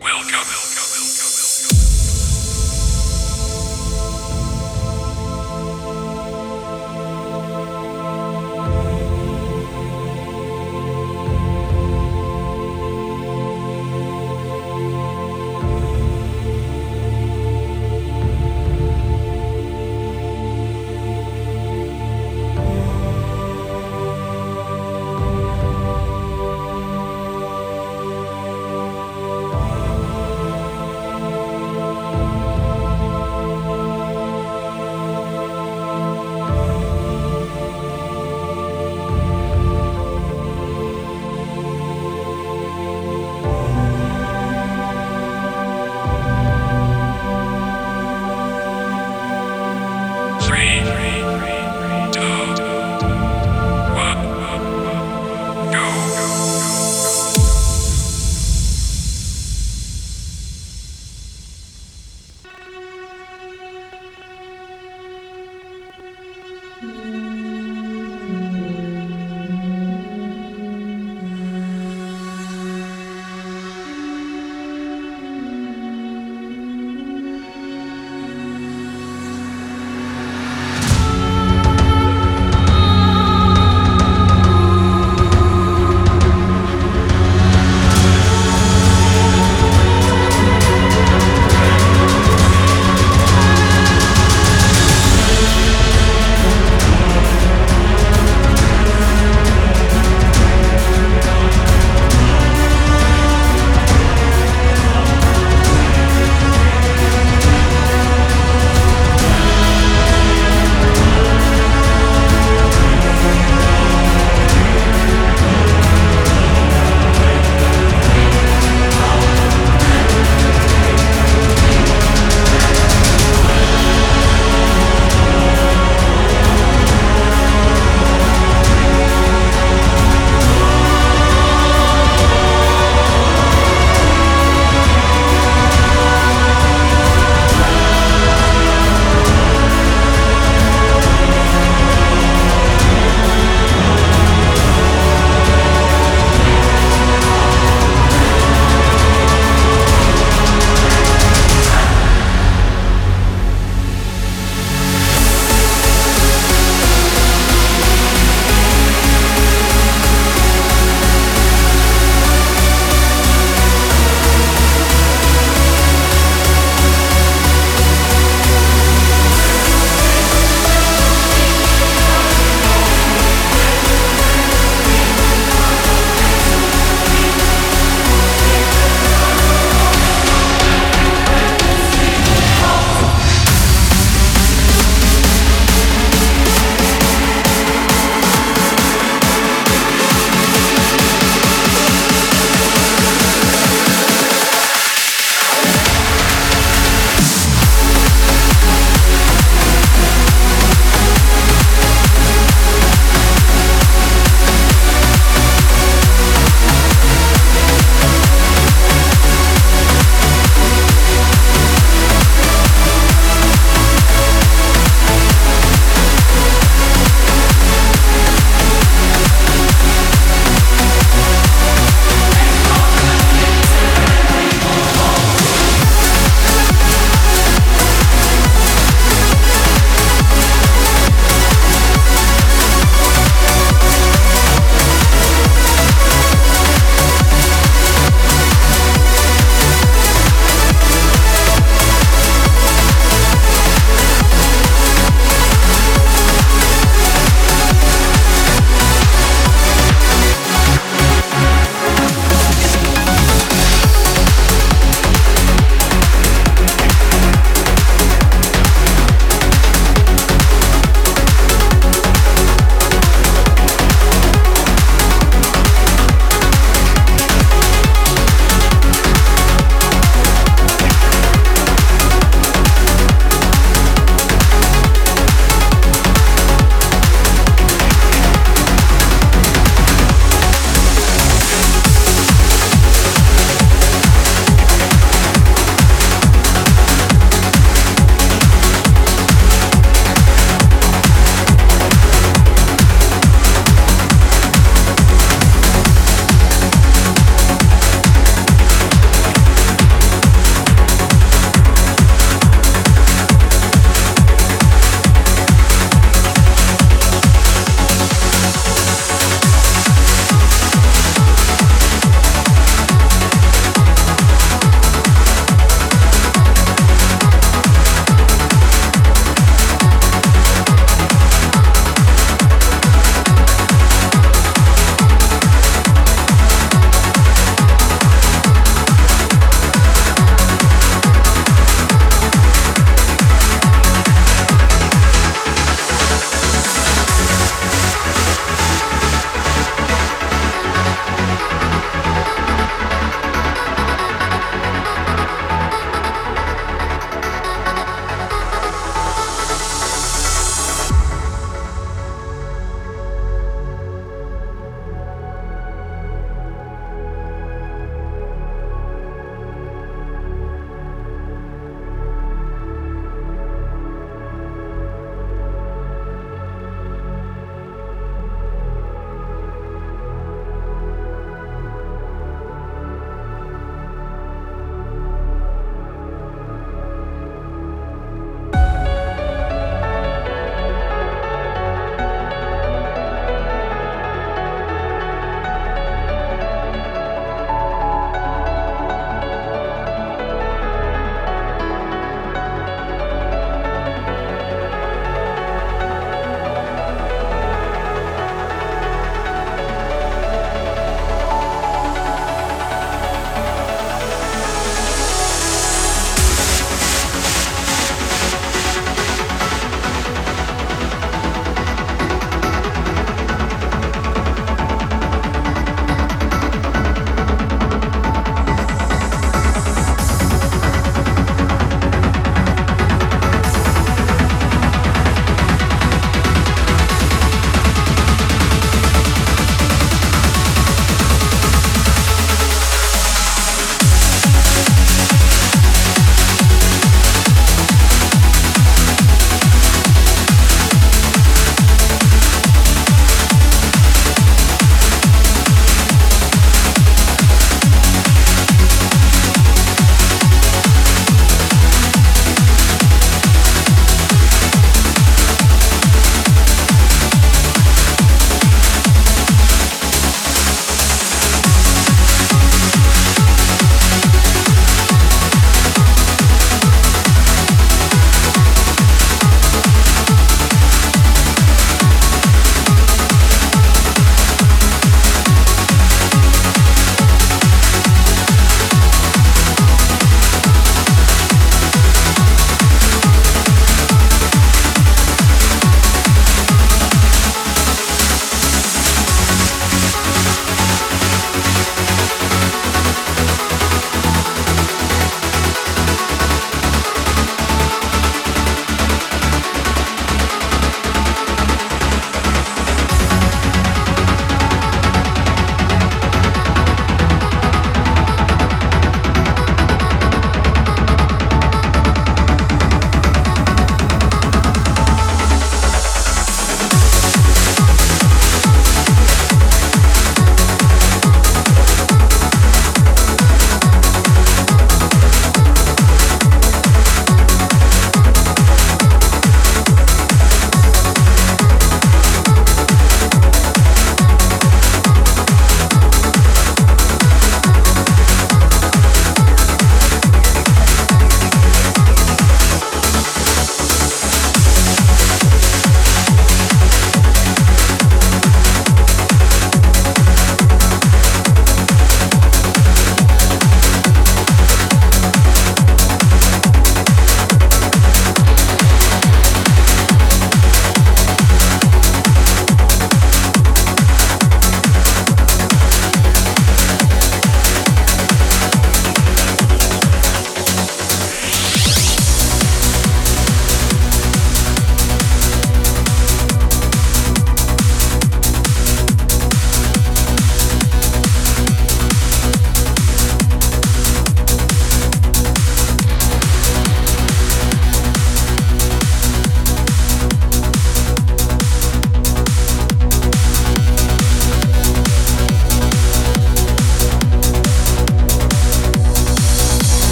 Welcome.